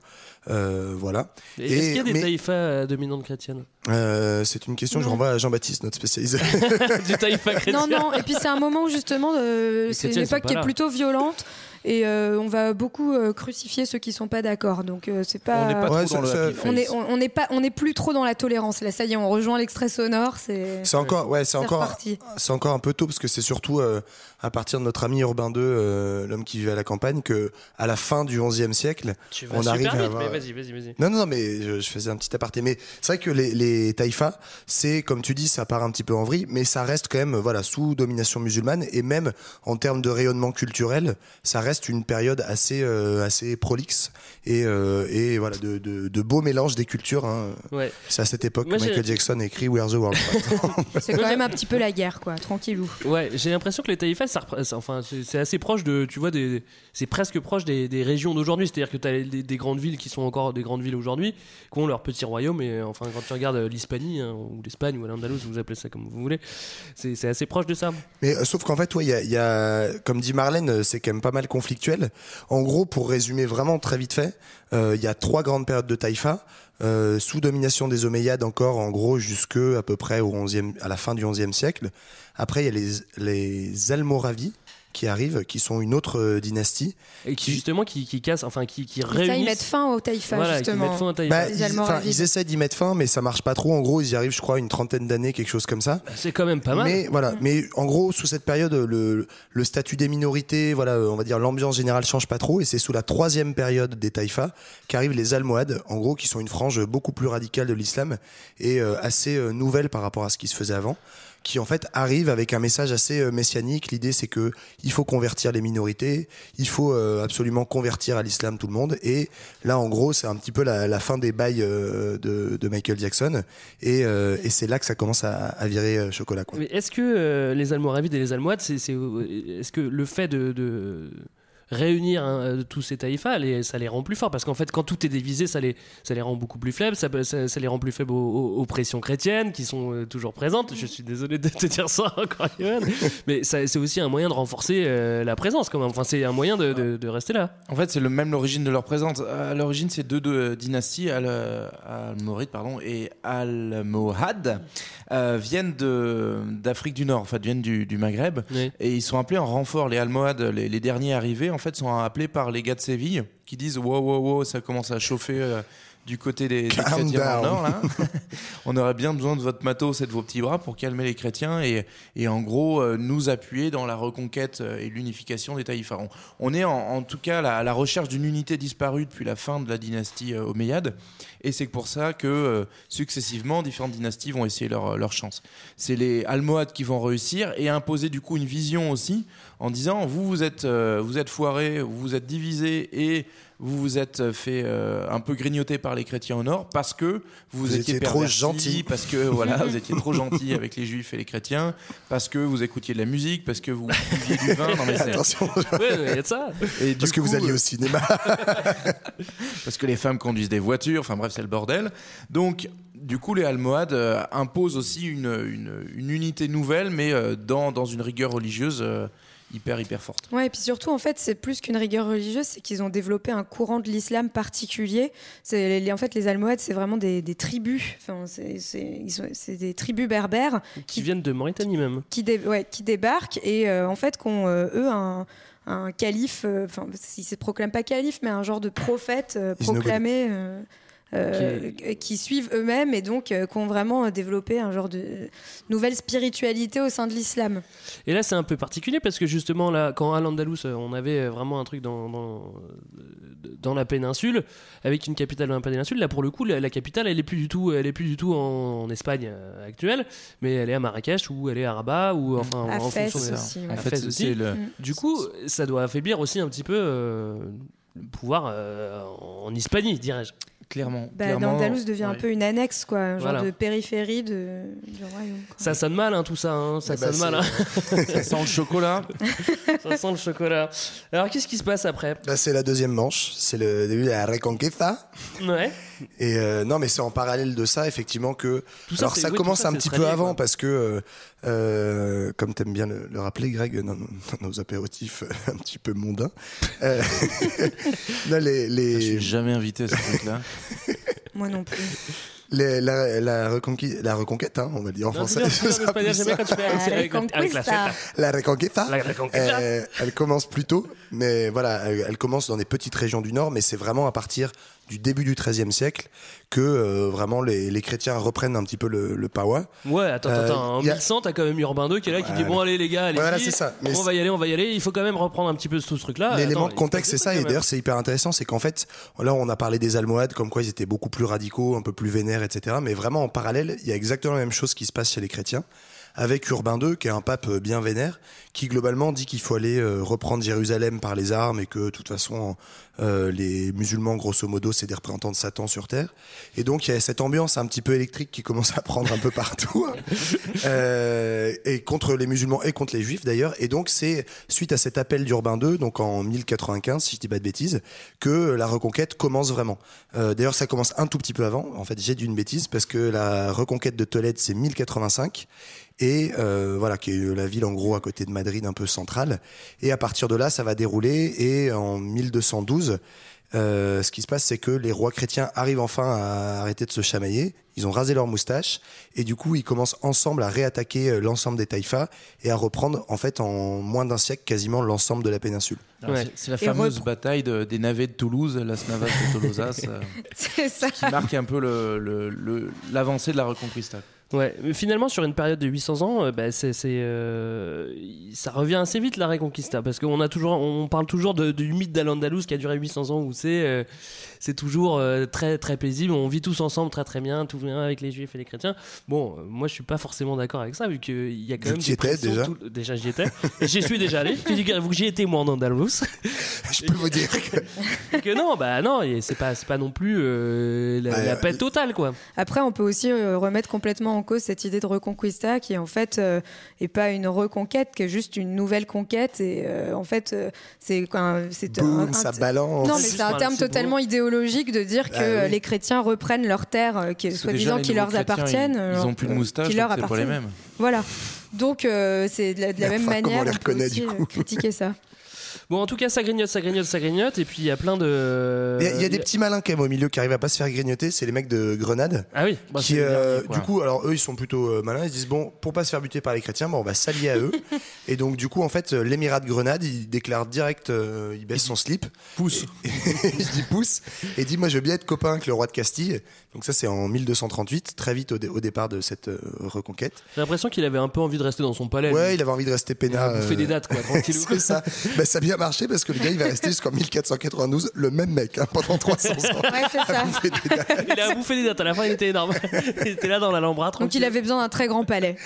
Euh, voilà. Et Est-ce qu'il y a des mais- taïfas euh, dominantes chrétiennes Euh, c'est une question, je Non. renvoie à Jean-Baptiste, notre spécialisé. Du taïfa chrétien Non, non, et puis c'est un moment où justement, euh, c'est une époque qui là. est plutôt violente et euh, on va beaucoup euh, crucifier ceux qui sont pas d'accord. Donc euh, c'est pas. On n'est pas Ouais, trop dans ça- le ça- happy on est, on, on n'est pas, on n'est plus trop dans la tolérance. Là, ça y est, on rejoint l'extrait sonore. C'est. C'est encore, ouais, c'est C'est encore, reparti. c'est encore un peu tôt parce que c'est surtout euh, à partir de notre ami Urbain II, euh, l'homme qui vivait à la campagne, que à la fin du XIe siècle, Tu vas on super arrive à avoir- mais vas-y, vas-y, vas-y. Non, non, non, mais je, je faisais un petit aparté. Mais c'est vrai que les, les taïfas, c'est, comme tu dis, ça part un petit peu en vrille, mais ça reste quand même, voilà, sous domination musulmane. Et même en termes de rayonnement culturel, ça reste une période assez, euh, assez prolixe et, euh, et voilà, de, de, de beaux mélanges des cultures. hein. Ouais. C'est à cette époque Moi, que Michael Jackson a écrit We Are the World. C'est quand même un petit peu la guerre, quoi. Tranquillou. Ouais, j'ai l'impression que les taïfas, enfin, c'est assez proche de, tu vois, c'est presque proche des, régions d'aujourd'hui. C'est-à-dire que tu as des, des grandes villes qui sont encore des grandes villes aujourd'hui, qui ont leur petit royaume. Et enfin, quand tu regardes l'Hispanie, hein, ou l'Espagne, ou l'Andalouse, vous appelez ça comme vous voulez, c'est assez proche de ça. Mais euh, sauf qu'en fait, ouais, y a, comme dit Marlène, euh, c'est quand même pas mal conflictuel. En gros, pour résumer vraiment très vite fait, euh, il y a trois grandes périodes de taïfa. sous domination des Omeyyades encore, en gros, jusque à peu près au 11e, à la fin du XIe siècle. Après, il y a les, les Almoravides qui arrivent, qui sont une autre euh, dynastie. Et qui justement, qui, qui cassent, enfin, qui, qui Ça, réunissent. ils mettent fin au taïfa, Voilà, justement. mettent fin au taïfa. Bah, ils, enfin, ils essaient d'y mettre fin, mais ça marche pas trop. En gros, ils y arrivent, je crois, une trentaine d'années, quelque chose comme ça. C'est quand même pas mal. Mais voilà, mais en gros, sous cette période, le, le statut des minorités, voilà, on va dire l'ambiance générale change pas trop, et c'est sous la troisième période des taïfas qu'arrivent les Almohades, en gros, qui sont une frange beaucoup plus radicale de l'islam et euh, assez euh, nouvelle par rapport à ce qui se faisait avant qui en fait arrive avec un message assez euh, messianique. L'idée c'est que il faut convertir les minorités, il faut euh, absolument convertir à l'islam tout le monde. Et là, en gros, c'est un petit peu la, fin des bails euh, de, Michael Jackson. Et, c'est là que ça commence à, virer chocolat. Est-ce que euh, les Almoravides et les Almohades, c'est, est-ce que le fait de réunir hein, euh, tous ces taïfas, les- ça les rend plus forts Parce qu'en fait, quand tout est divisé, ça les, ça les rend beaucoup plus faibles, ça, ça, ça les rend plus faibles aux, pressions chrétiennes qui sont euh, toujours présentes. Je suis désolé de te dire ça encore, Johan. Mais c'est aussi un moyen de renforcer euh, la présence, quand même. Enfin, c'est un moyen de, de- de rester là. En fait, c'est le même l'origine de leur présence. À l'origine, c'est deux, deux dynasties, Al- Almorid pardon, et Almohad, euh, viennent d'Afrique du Nord, en fait, viennent du, du Maghreb. Oui. Et ils sont appelés en renfort. Les Almohades, les, les derniers arrivés, en fait, sont appelés par les gars de Séville qui disent wow, wow, wow, ça commence à chauffer. Du côté des, des chrétiens nord. Là. on aurait bien besoin de votre matos et de vos petits bras pour calmer les chrétiens et, et en gros euh, nous appuyer dans la reconquête euh, et l'unification des taïfas. On, on est en, en tout cas à la, recherche d'une unité disparue depuis la fin de la dynastie euh, omeyyade et c'est pour ça que euh, successivement différentes dynasties vont essayer leur, leur chance. C'est les Almohades qui vont réussir et imposer du coup une vision aussi en disant vous vous êtes vous êtes foirés, vous vous êtes divisés et vous vous êtes fait euh, un peu grignoter par les chrétiens au nord parce que vous, Vous étiez, étiez trop gentils. parce que voilà vous étiez trop gentils avec les juifs et les chrétiens, parce que vous écoutiez de la musique, parce que vous buviez du vin. Non mais Attention. Ouais, il y a de ça. et Parce que vous coup, alliez au cinéma. parce que les femmes conduisent des voitures, enfin bref, c'est le bordel. Donc, du coup, les Almohades euh, imposent aussi une, une- une unité nouvelle, mais euh, dans, dans une rigueur religieuse euh, hyper, hyper forte. Ouais, et puis surtout, en fait, c'est plus qu'une rigueur religieuse, c'est qu'ils ont développé un courant de l'islam particulier. En fait, les Almohades, c'est vraiment des, des tribus. Enfin, c'est, des tribus berbères Qui viennent de Mauritanie même. qui, dé- ouais, qui débarquent et euh, en fait, qu'ont euh, eux un, un calife, euh, enfin, ils se proclament pas calife, mais un genre de prophète euh, proclamé. euh, euh, qui suivent eux-mêmes et donc euh, qui ont vraiment euh, développé un genre de nouvelle spiritualité au sein de l'islam. Et là, c'est un peu particulier parce que justement, là, quand à l'Andalous, euh, on avait vraiment un truc dans, dans, dans la péninsule, avec une capitale dans la péninsule. Là, pour le coup, la, la capitale, elle est plus du tout, elle est plus du tout en, en Espagne euh, actuelle, mais elle est à Marrakech ou elle est à Rabat ou enfin À en, Fès fonction aussi, ouais. à Fès c'est- aussi. le- Mm. Du coup, ça doit affaiblir aussi un petit peu euh, le pouvoir euh, en Hispanie, dirais-je. Clairement. Bah, clairement, L'Andalous devient un peu une annexe, quoi, un genre Voilà. de périphérie de, du royaume. quoi. Ça sonne mal, hein, tout ça. hein, ça Eh ben, sonne mal. hein. Ça sent le chocolat. ça sent le chocolat. Alors, qu'est-ce qui se passe après? Là, c'est la deuxième manche. C'est le début de la Reconquista. Ouais. Et euh, non, mais c'est en parallèle de ça, effectivement, que. Tout ça, Alors, ça oui, commence ça, un petit peu avant, quoi. parce que, euh, euh, comme t'aimes bien le, le rappeler, Greg, dans, dans nos apéritifs euh, un petit peu mondains, euh, non, les, Je suis jamais invité à ce truc-là. Moi non plus. les- la, la, reconquête, hein, on va dire en Non, français. avec la. Euh, elle commence plus tôt, mais voilà, elle, elle commence dans des petites régions du Nord, mais c'est vraiment à partir du début du XIIIe siècle que euh, vraiment les, les chrétiens reprennent un petit peu le, le pawa. Ouais, attends, Euh, attends. En y a- 1100, t'as quand même Urbain II qui est là, qui dit bon, allez les gars, allez Voilà, c'est ça. Mais on va y aller, on va y aller. Il faut quand même reprendre un petit peu tout ce truc-là. L'élément de contexte, c'est ça. Et d'ailleurs, c'est hyper intéressant. C'est qu'en fait, là, on a parlé des Almohades, comme quoi ils étaient beaucoup plus radicaux, un peu plus vénères, etc. Mais vraiment, en parallèle, il y a exactement la même chose qui se passe chez les chrétiens. Avec Urbain II, qui est un pape bien vénère, qui globalement dit qu'il faut aller euh, reprendre Jérusalem par les armes et que, de toute façon, euh, les musulmans, grosso modo, c'est des représentants de Satan sur Terre. Et donc, il y a cette ambiance un petit peu électrique qui commence à prendre un peu partout. hein. Euh, et contre les musulmans et contre les juifs d'ailleurs. Et donc c'est suite à cet appel d'Urbain II, donc en 1095 si je dis pas de bêtises, que la reconquête commence vraiment. Euh, d'ailleurs ça commence un tout petit peu avant. En fait j'ai dit une bêtise parce que la reconquête de Tolède c'est 1085 et euh, voilà qui est la ville en gros à côté de Madrid un peu centrale. Et à partir de là ça va dérouler et en 1212 euh, ce qui se passe, c'est que les rois chrétiens arrivent enfin à arrêter de se chamailler. Ils ont rasé leurs moustaches et du coup, ils commencent ensemble à réattaquer euh, l'ensemble des taïfas et à reprendre en fait en moins d'un siècle quasiment l'ensemble de la péninsule. Ouais. c'est- la Et fameuse repre- bataille de- des navets de Toulouse, Las Navas de Tolosas, euh, C'est ça. qui marque un peu le- le- le- l'avancée de la Reconquista. Ouais, mais finalement, sur une période de 800 ans, euh, bah, c'est, euh, ça revient assez vite la Reconquista parce qu'on a toujours, on parle toujours de- du mythe d'Al-Andalus qui a duré 800 ans où c'est, euh, c'est toujours euh, très très paisible. On vit tous ensemble très très bien, tout bien avec les juifs et les chrétiens. Bon, euh, moi je suis pas forcément d'accord avec ça vu qu'il y a quand même t'y étais, déjà. tout- déjà j'y étais. J'y suis déjà allé. Figurez-vous que j'y étais moi en Andalous. Je peux vous dire que que non, bah non, c'est pas, c'est pas non plus euh, la, euh, paix totale quoi. Après, on peut aussi remettre complètement en cause cette idée de reconquista qui, en fait, euh, est pas une reconquête, qui est juste une nouvelle conquête. Et euh, en fait, c'est quoi, c'est un- boum, un- ça balance. Non, mais c'est un terme totalement idéologique de dire que Ah oui. euh, les chrétiens reprennent leurs terres, euh, qui, que soi-disant, qui leur appartiennent. Ils, ils euh, ont plus de moustache, qui leur les appartiennent. mêmes. Voilà. Donc, euh, c'est de la, de la Mais même enfin, comment manière on les on peut reconnaît, aussi, du euh, coup critiquer ça. Bon, en tout cas, ça grignote, ça grignote, ça grignote, et puis il y a plein de. Il y a, il y a des petits malins quand même au milieu qui arrivent à pas se faire grignoter, c'est les mecs de Grenade. Ah oui, bah, qui, c'est euh, quoi. du coup, alors eux, ils sont plutôt euh, malins. Ils se disent bon, pour pas se faire buter par les chrétiens, bon, on va s'allier à eux. et donc, du coup, en fait, euh, l'émirat de Grenade, il déclare direct, euh, il baisse son slip, pousse, il dit pousse, et dit moi, je veux bien être copain avec le roi de Castille. Donc ça, c'est en 1238, très vite au, dé- au départ de cette euh, reconquête. J'ai l'impression qu'il avait un peu envie de rester dans son palais. Ouais, lui. il avait envie de rester. Il a bouffé des dates, quoi, tranquillou. c'est ça. Bah, ça bien marché parce que le gars, il va rester jusqu'en 1492, le même mec, hein, pendant 300 ans. Ouais, c'est ça. il a bouffé des dates, à la fin il était énorme. il était là dans l'Alhambra, Donc il avait besoin d'un très grand palais.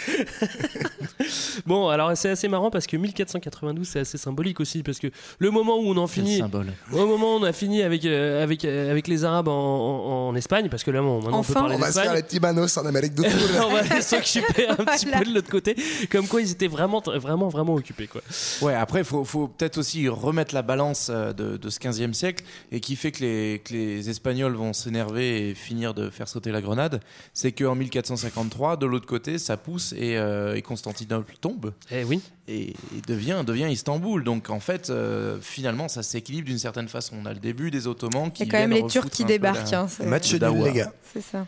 Bon, alors c'est assez marrant parce que 1492 c'est assez symbolique aussi parce que le moment où on en finit, symbole. au moment où on a fini avec euh, avec euh, avec les Arabes en, en- en Espagne parce que là bon, maintenant Enfin. on peut parler On va se faire les petits manos en Amérique du Sud. on va s'occuper un petit peu de l'autre côté, comme quoi ils étaient vraiment vraiment vraiment occupés quoi. Ouais, après, il faut, faut peut-être aussi remettre la balance euh, de, de ce 15e siècle et qui fait que les, que les Espagnols vont s'énerver et finir de faire sauter la grenade. C'est qu'en 1453, de l'autre côté, ça pousse et, euh, et Constantinople tombe Eh oui. et, et devient, devient Istanbul. Donc en fait, euh, finalement, ça s'équilibre d'une certaine façon. On a le début des Ottomans qui Il y a quand même les Turcs qui débarquent. hein, Match nul, les gars. C'est ça.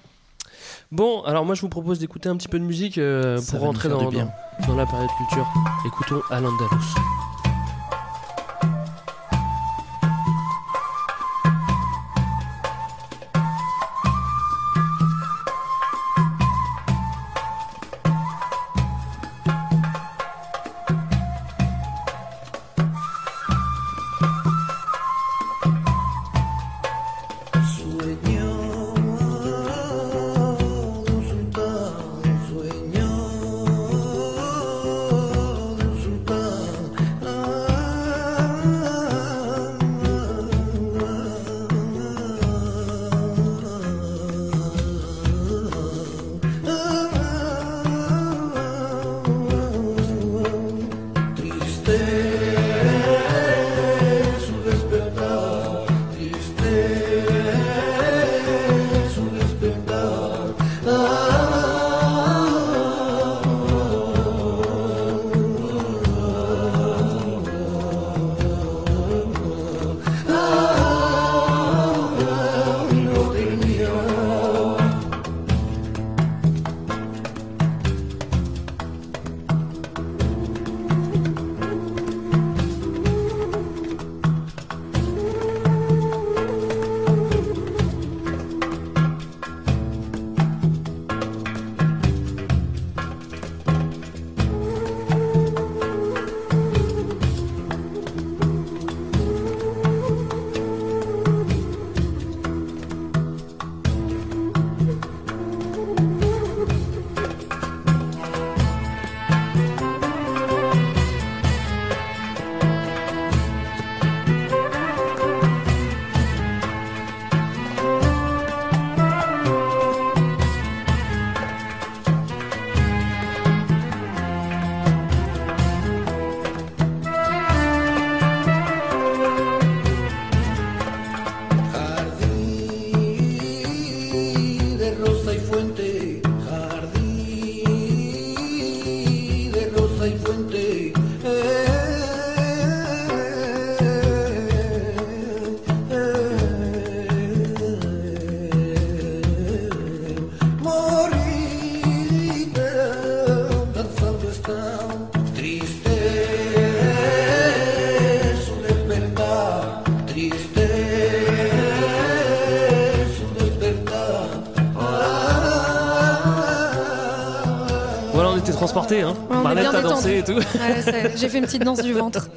Bon, alors moi je vous propose d'écouter un petit peu de musique euh, pour rentrer dans, dans, dans la période culture. Écoutons Al Et tout. J'ai fait une petite danse du ventre.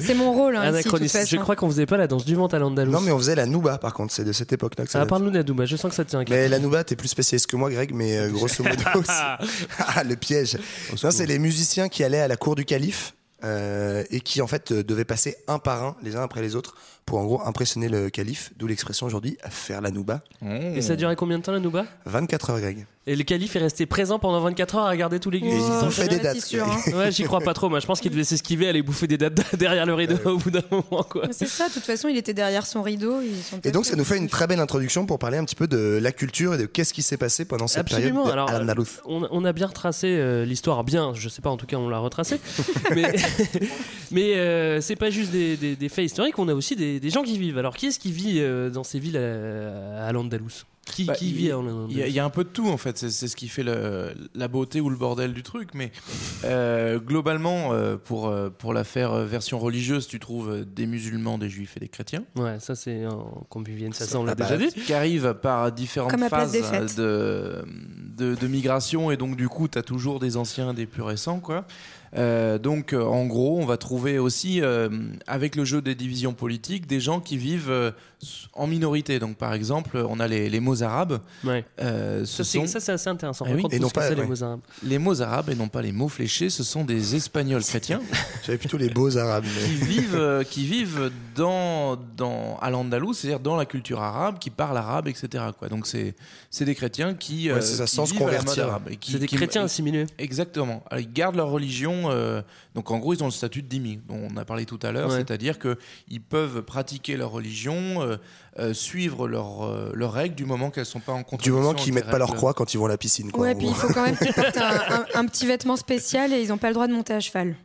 C'est mon rôle. Hein, de Anachronisme. Je crois qu'on faisait pas la danse du ventre à l'Andalous. Non, mais on faisait la Nouba, par contre, c'est de cette époque-là que ça Ah, parle-nous d'Adouba, je sens que ça te tient à cœur. Mais la Nouba, t'es plus spécialiste que moi, Greg, mais euh, grosso modo. ah, le piège. Non, c'est les musiciens qui allaient à la cour du calife euh, et qui, en fait, euh, devaient passer un par un, les uns après les autres, pour en gros impressionner le calife, d'où l'expression aujourd'hui faire la Nouba. Et ça a duré combien de temps la Nouba? 24 heures, Greg. Et le calife est resté présent pendant 24 heures à regarder tous les Et ils ont fait des dates. Ouais, j'y crois pas trop. Moi, je pense qu'il devait s'esquiver, aller bouffer des dates derrière le rideau au bout d'un moment, quoi. Mais C'est ça, de toute façon, il était derrière son rideau. Ils sont Et donc, ça nous fait une très belle introduction pour parler un petit peu de la culture et de qu'est-ce qui s'est passé pendant cette Absolument. période Alors, de euh, Al-Andalus. on, on a bien retracé euh, l'histoire, bien, je sais pas, en tout cas, on l'a retracé. mais Mais euh, c'est pas juste des, des- des faits historiques, on a aussi des, des gens qui vivent. Alors qui est-ce qui vit euh, dans ces villes à, à Al-Andalus qui, Bah, qui vit Il y, a- il y a un peu de tout en fait, c'est c'est ce qui fait le- la beauté ou le bordel du truc. Mais euh, globalement, euh, pour, euh, pour la faire euh, version religieuse, tu trouves euh, des musulmans, des juifs et des chrétiens. Ouais, ça c'est en convivienne, ça, ça on l'a Ah bah, déjà dit. Qui arrivent par différentes phases de migration et donc du coup, tu as toujours des anciens, des plus récents. quoi. Euh, donc euh, en gros, on va trouver aussi, euh, avec le jeu des divisions politiques, des gens qui vivent en minorité. Donc par exemple, on a les, les mots arabes. Ouais. Euh, Ça, ce c'est sont- ça, c'est assez intéressant. Ah oui. Et non pas- les mots arabes. Les mots arabes et non pas les mots fléchés, ce sont des Espagnols chrétiens J'avais plutôt les beaux arabes. mais- qui vivent, euh, qui vivent dans, dans, à l'Andalous, c'est-à-dire dans la culture arabe, qui parlent arabe, etc. Quoi. Donc c'est c'est des chrétiens qui, Ouais, c'est ça, qui sans se vivent convertir. arabe et qui- C'est des qui- chrétiens assimilés. Exactement. Alors, ils gardent leur religion. euh, donc en gros, ils ont le statut de dhimmi, dont on a parlé tout à l'heure. Ouais. C'est-à-dire qu'ils peuvent pratiquer leur religion, euh, euh, suivre leurs euh, leurs règles du moment qu'elles sont pas en Du contradiction. moment avec qu'ils les mettent pas leur croix quand ils vont à la piscine. Quoi, Ouais, puis il faut quand même qu'ils portent un, un- un petit vêtement spécial et ils n'ont pas le droit de monter à cheval.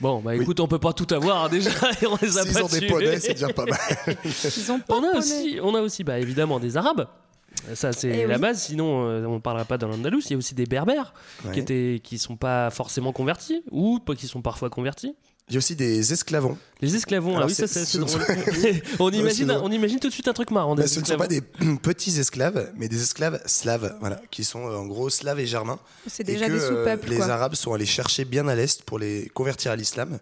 Bon, bah écoute, on peut pas tout avoir hein, déjà et on les a pas ont des poneys, c'est déjà pas mal. Ils ont pas On a aussi, on a aussi bah, évidemment des Arabes. Ça, c'est Eh la oui. base, sinon euh, on ne parlera pas dans l'Andalous. Il y a aussi des Berbères Ouais. qui étaient, qui sont pas forcément convertis ou pas- qui sont parfois convertis. Il y a aussi des esclavons. Les esclavons, ah Alors, oui, ça c'est- drôle. on, imagine, on imagine tout de suite un truc marrant. Bah, des ce ne sont pas des petits esclaves, mais des esclaves slaves, voilà, qui sont euh, en gros slaves et germains. C'est déjà que, des euh, sous-peuples. les quoi. Arabes sont allés chercher bien à l'est pour les convertir à l'islam.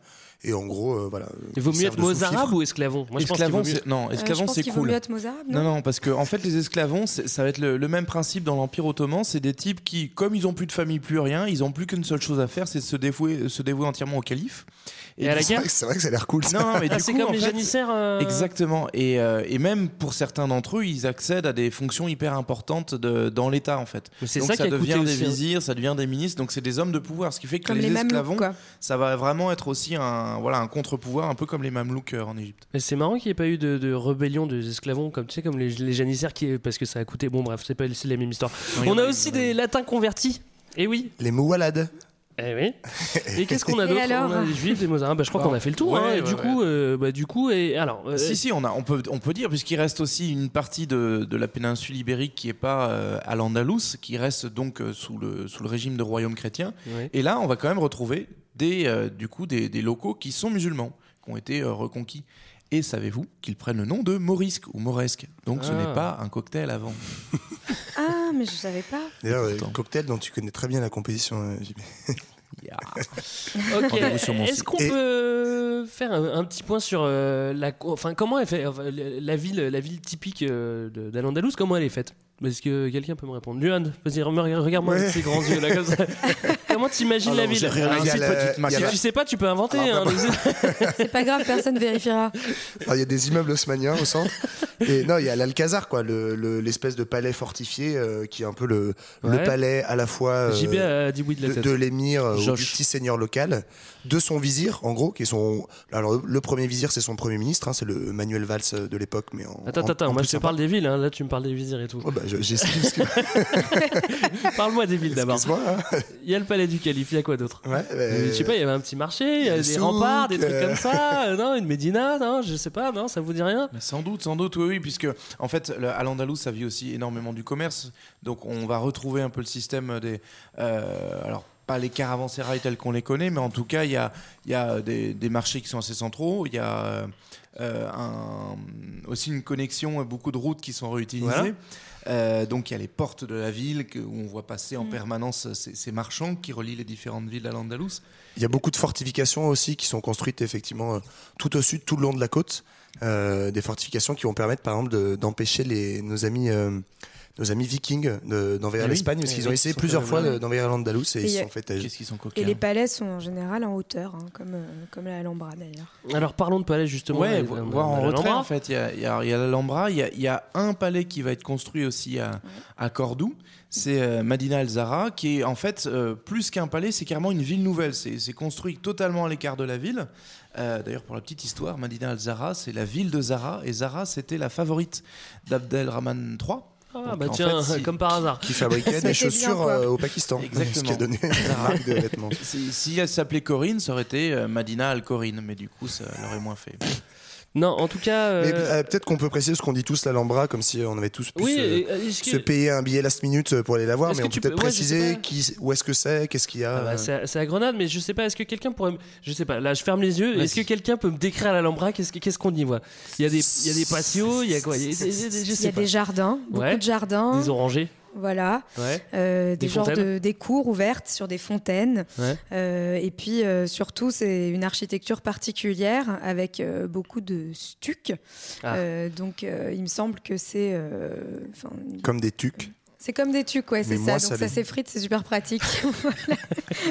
Et en gros, euh, voilà. Il vaut mieux être mozarabe ou esclavon Moi je pense qu'il Esclavon, vaut mieux. c'est- non, Euh, esclavon, c'est qu'il vaut cool. mieux être mozarabe, Non, non non, parce que en fait, les esclavons, ça va être le, le même principe dans l'Empire ottoman. C'est des types qui, comme ils ont plus de famille, plus rien, ils ont plus qu'une seule chose à faire, c'est de se dévouer, se dévouer entièrement au calife. Et à la C'est guerre? vrai que- C'est vrai que ça a l'air cool. ça. Non, non, mais Ah, c'est comme en les fait, janissaires. euh, Exactement. Et, euh, et même pour certains d'entre eux, ils accèdent à des fonctions hyper importantes de, dans l'État, en fait. C'est Donc ça ça, qui a coûté devient des hein. vizirs, ça devient des ministres, donc c'est des hommes de pouvoir. Ce qui fait que les, esclavons, ça va vraiment être aussi un, voilà, un contre-pouvoir, un peu comme les mamelouks euh, en Égypte. Mais c'est marrant qu'il n'y ait pas eu de, de rébellion des esclavons, comme tu sais, comme les, les janissaires, qui, parce que ça a coûté. Bon, bref, c'est pas c'est la même histoire. Oui, on oui, a oui, aussi oui. des latins convertis. Et oui. Les moualades. Eh oui. Et qu'est-ce qu'on a d'autre? alors On a des juifs, des mozarabes. Bah, je crois Bon. qu'on a fait le tour. Ouais, hein, ouais, du ouais. coup, euh, bah, du coup, et alors. euh, Si, si, on, a, on, peut, on peut dire, puisqu'il reste aussi une partie de, de la péninsule ibérique qui n'est pas euh, à l'Andalous, qui reste donc euh, sous, le, sous le régime de royaume chrétien. ouais. Et là, on va quand même retrouver des, euh, du coup, des, des locaux qui sont musulmans, qui ont été euh, reconquis. Et savez-vous qu'ils prennent le nom de morisque ou moresque Donc ce Ah. n'est pas un cocktail avant. Ah, mais je savais pas. D'ailleurs, Pourtant. cocktail dont tu connais très bien la composition, euh, JB. Yeah. Ok. Est-ce qu'on Et- peut faire un, un petit point sur euh, la, enfin comment elle fait, enfin, la ville, la ville typique euh, d'Al-Andalus, comment elle est faite? Est-ce que quelqu'un peut me répondre Luan, vas-y, regarde-moi Ouais. avec ces grands yeux là comme ça. comment t'imagines Ah la non, ville Alors, à si- maquette. si la- tu sais pas, tu peux inventer. Alors, hein, C'est pas grave, personne vérifiera. Il y a des immeubles haussmanniens au centre. Et non, il y a l'Alcazar, quoi, le- le- l'espèce de palais fortifié euh, qui est un peu le, le Ouais. palais à la fois euh, oui de l'émir euh, ou du Josh. petit seigneur local, de son vizir, en gros, qui est son. Alors, le premier vizir, c'est son premier ministre, hein, c'est le Manuel Valls euh, de l'époque, mais en. Attends, en- attends, en moi je te parle des villes, hein, là tu me parles des vizirs et tout. Ouais, bah, j'esquive ce que- Parle-moi des villes d'abord. Excuse-moi. hein. Il y a le palais du calife, il y a quoi d'autre Ouais, Euh, bah, Je sais pas, il y avait un petit marché, il y a des souk, remparts, des trucs euh. comme ça, euh, non, une médina, non, je sais pas, non, ça vous dit rien Mais sans doute, sans doute, oui, oui, puisque en fait, le- à l'Andalous, ça vit aussi énormément du commerce. Donc, on va retrouver un peu le système des. euh, alors, pas les caravansérails tels qu'on les connaît, mais en tout cas, il y a, il y a des, des marchés qui sont assez centraux. Il y a euh, un- aussi une connexion, beaucoup de routes qui sont réutilisées. Voilà. Euh, donc, il y a les portes de la ville que- où on voit passer Mm. en permanence ces, ces marchands qui relient les différentes villes à l'Andalous. Il y a beaucoup de fortifications aussi qui sont construites effectivement euh, tout au sud, tout le long de la côte. Euh, des fortifications qui vont permettre par exemple de- d'empêcher les nos amis euh, nos amis vikings de- d'envahir Ah oui. l'Espagne parce Eh qu'ils ont essayé plusieurs fois d'envahir l'Andalous et, Et ils se sont fait têche. Sont Et les palais sont en général en hauteur, hein, comme, euh, comme la Alhambra d'ailleurs. Alors parlons de palais justement. Ouais, voir en retrait en fait. Il y a, il y a- il y a l'Alhambra, il y a, il y a un palais qui va être construit aussi à, à Cordoue. C'est euh, Madina al Zahra, qui est en fait euh, plus qu'un palais, c'est carrément une ville nouvelle. C'est construit totalement à l'écart de la ville. Euh, D'ailleurs, pour la petite histoire, Madina al Zahra, c'est la ville de Zahra, et Zahra, c'était la favorite d'Abdelrahman III. Ah bah en tiens, fait, si- comme par hasard. Qui fabriquait des chaussures euh, au Pakistan. Exactement. Ce qui a donné une marque de vêtements. Si, si elle s'appelait Corinne, ça aurait été euh, Madina Al Corinne, mais du coup, ça l'aurait moins fait. Non, en tout cas. euh, Mais euh, peut-être qu'on peut préciser ce qu'on dit tous l'Alhambra, comme si on avait tous pu Oui, se, euh, est-ce que- se payer un billet last minute pour aller la voir, Est-ce mais que on tu peut peut-être peux- préciser qui, où est-ce que c'est, qu'est-ce qu'il y a. Ah bah, euh, c'est à Grenade, mais je sais pas, est-ce que quelqu'un pourrait. me- Je sais pas, là je ferme les yeux. Est-ce que quelqu'un peut me décrire l'Alhambra Qu'est-ce que- qu'est-ce qu'on y voit? Il y a des, il y a des patios, il y a quoi? Il y a, des- des- des- je Il y sais a pas. des jardins, beaucoup Ouais. de jardins. Des orangers. Voilà. Ouais. Euh, Des des, genres de, des cours ouvertes sur des fontaines. Ouais. Euh, et puis euh, surtout, c'est une architecture particulière avec euh, beaucoup de stucs. Ah. Euh, donc euh, il me semble que c'est. euh, Comme des tucs. C'est comme des tucs, ouais, c'est ça. moi, Donc ça s'effrite, c'est super pratique.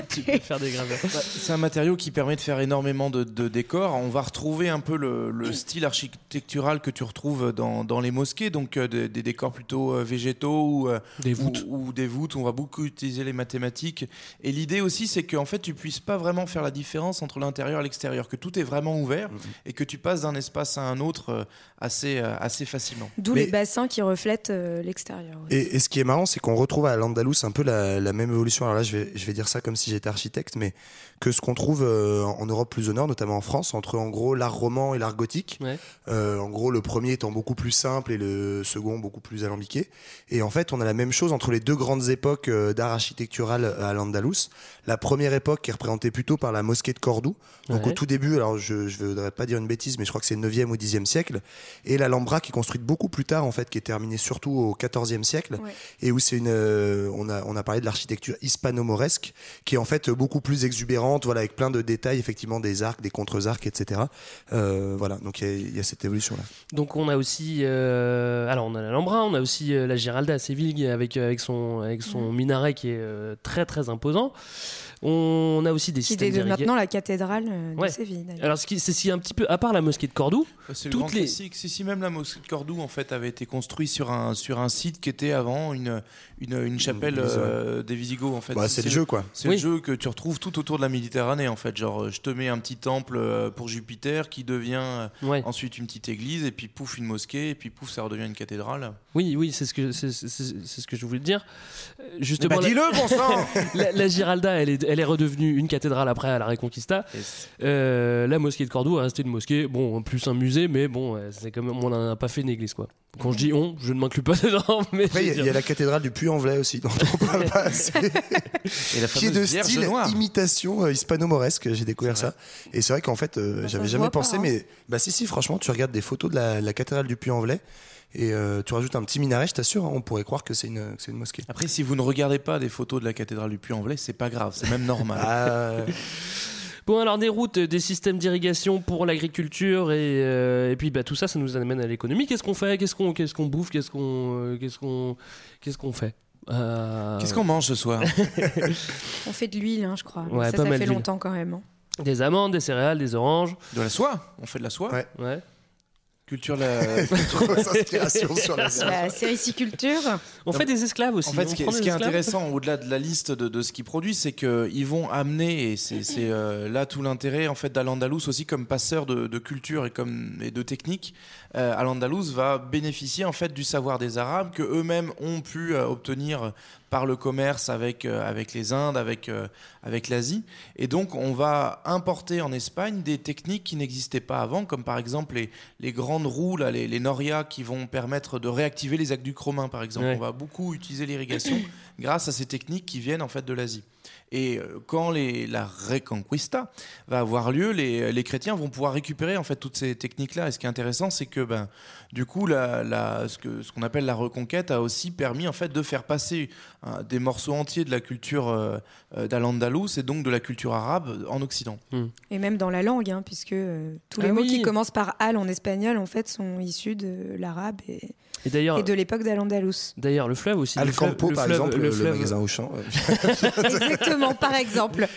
Tu peux faire des graveurs. Bah, c'est un matériau qui permet de faire énormément de, de décors. On va retrouver un peu le, le style architectural que tu retrouves dans, dans les mosquées, donc euh, des, des décors plutôt euh, végétaux ou, euh, Des voûtes. ou, ou des voûtes. On va beaucoup utiliser les mathématiques. Et l'idée aussi, c'est qu'en fait, tu puisses pas vraiment faire la différence entre l'intérieur et l'extérieur, que tout est vraiment ouvert et que tu passes d'un espace à un autre euh, assez, euh, assez facilement. D'où Mais- les bassins qui reflètent euh, l'extérieur. Et, et ce qui est marrant, c'est qu'on retrouve à l'Andalous un peu la, même évolution. Alors là, je vais dire ça comme si j'étais architecte, mais que ce qu'on trouve euh, en Europe plus au nord, notamment en France, entre en gros l'art roman et l'art gothique. Ouais. Euh, en gros, le premier étant beaucoup plus simple et le second beaucoup plus alambiqué. Et en fait, on a la même chose entre les deux grandes époques euh, d'art architectural à l'Andalous. La première époque qui est représentée plutôt par la mosquée de Cordoue. Donc Ouais. au tout début, alors je ne voudrais pas dire une bêtise, mais je crois que c'est le 9e ou 10e siècle. Et l'Alhambra qui est construite beaucoup plus tard, en fait, qui est terminée surtout au 14e siècle. Ouais. Et où c'est une, euh, on a, on a parlé de l'architecture hispano-mauresque, qui est en fait beaucoup plus exubérante, voilà, avec plein de détails, effectivement, des arcs, des contre-arcs, etc. Euh, voilà, donc il y y, a cette évolution-là. Donc on a aussi, euh, alors on a l'Alhambra, on a aussi euh, la Giralda à Séville avec avec son avec son minaret qui est euh, très très imposant. On a aussi des Qui systèmes maintenant la cathédrale euh, de Ouais. Séville. Alors c'est si un petit peu à part la mosquée de Cordoue, C'est le Toutes grand les- classique. Si, si même la mosquée de Cordoue en fait avait été construite sur un sur un site qui était avant une une, une chapelle euh, des Visigoths en fait. Bah, c'est le jeu, quoi. C'est Oui. le jeu que tu retrouves tout autour de la Méditerranée en fait. Genre, euh, je te mets un petit temple euh, pour Jupiter qui devient euh, ouais. ensuite une petite église et puis pouf une mosquée et puis pouf ça redevient une cathédrale. Oui, oui, c'est ce que c'est ce que je voulais te dire. Euh, Justement, Bah, dis-le, bon sang la, la Giralda, elle est, elle est redevenue une cathédrale après à la Reconquista. Euh, la mosquée de Cordoue est restée une mosquée, bon, plus un musée, mais bon, c'est quand même, on n'en a pas fait une église, quoi. Quand je dis on, je ne m'inclus pas dedans, mais Après, il y, a- y la cathédrale du Puy-en-Velay aussi, dont on parle pas assez. Et la qui est de style noire. imitation euh, hispano-mauresque. J'ai découvert ça. Et c'est vrai qu'en fait, euh, ça j'avais jamais pas, pensé, hein. mais bah si, si, franchement, tu regardes des photos de la, la cathédrale du Puy-en-Velay et euh, tu rajoutes un petit minaret, je t'assure, hein, on pourrait croire que c'est une, mosquée. Après, si vous ne regardez pas des photos de la cathédrale du Puy-en-Velay, c'est pas grave, c'est même normal. Ah, Bon, alors des routes, des systèmes d'irrigation pour l'agriculture et, euh, et puis bah, tout ça, ça nous amène à l'économie. Qu'est-ce qu'on fait? Qu'est-ce qu'on qu'est-ce qu'on bouffe? Qu'est-ce qu'on euh, qu'est-ce qu'on qu'est-ce qu'on fait? Euh, Qu'est-ce qu'on mange ce soir? On fait de l'huile, hein, je crois. Ouais, ça, ça fait longtemps quand même. hein. Des amandes, des céréales, des oranges. De la soie? On fait de la soie? Ouais. Ouais. Culture la. inspiration sur la La sériciculture. On fait des esclaves aussi. En fait, ce qui est, ce qui intéressant, au-delà de la liste de, de ce qu'ils produisent, c'est qu'ils vont amener, et c'est c'est, euh, là tout l'intérêt en fait d'Al-Andalus aussi comme passeur de, de culture et, comme, et de technique. Euh, Al-Andalus va bénéficier en fait du savoir des Arabes que eux-mêmes ont pu euh, obtenir par le commerce avec, euh, avec les Indes, avec, euh, avec l'Asie. Et donc, on va importer en Espagne des techniques qui n'existaient pas avant, comme par exemple les, les grandes roues, là, les, les norias, qui vont permettre de réactiver les aqueducs romains, par exemple. Ouais. On va beaucoup utiliser l'irrigation grâce à ces techniques qui viennent en fait de l'Asie. Et euh, quand les, la Reconquista va avoir lieu, les, les chrétiens vont pouvoir récupérer en fait toutes ces techniques-là. Et ce qui est intéressant, c'est que ben, du coup, la, la- ce qu'on appelle la reconquête a aussi permis en fait de faire passer hein, des morceaux entiers de la culture euh, euh, d'Al-Andalus et donc de la culture arabe en Occident. Et même dans la langue, hein, puisque euh, tous les Ah mots oui. qui commencent par al en espagnol, en fait, sont issus de l'arabe et, Et de l'époque d'Al-Andalus. d'ailleurs, le fleuve aussi. le Alcampo, le par fleuve- exemple, le le, fleuve- magasin Auchan. Exactement, par exemple.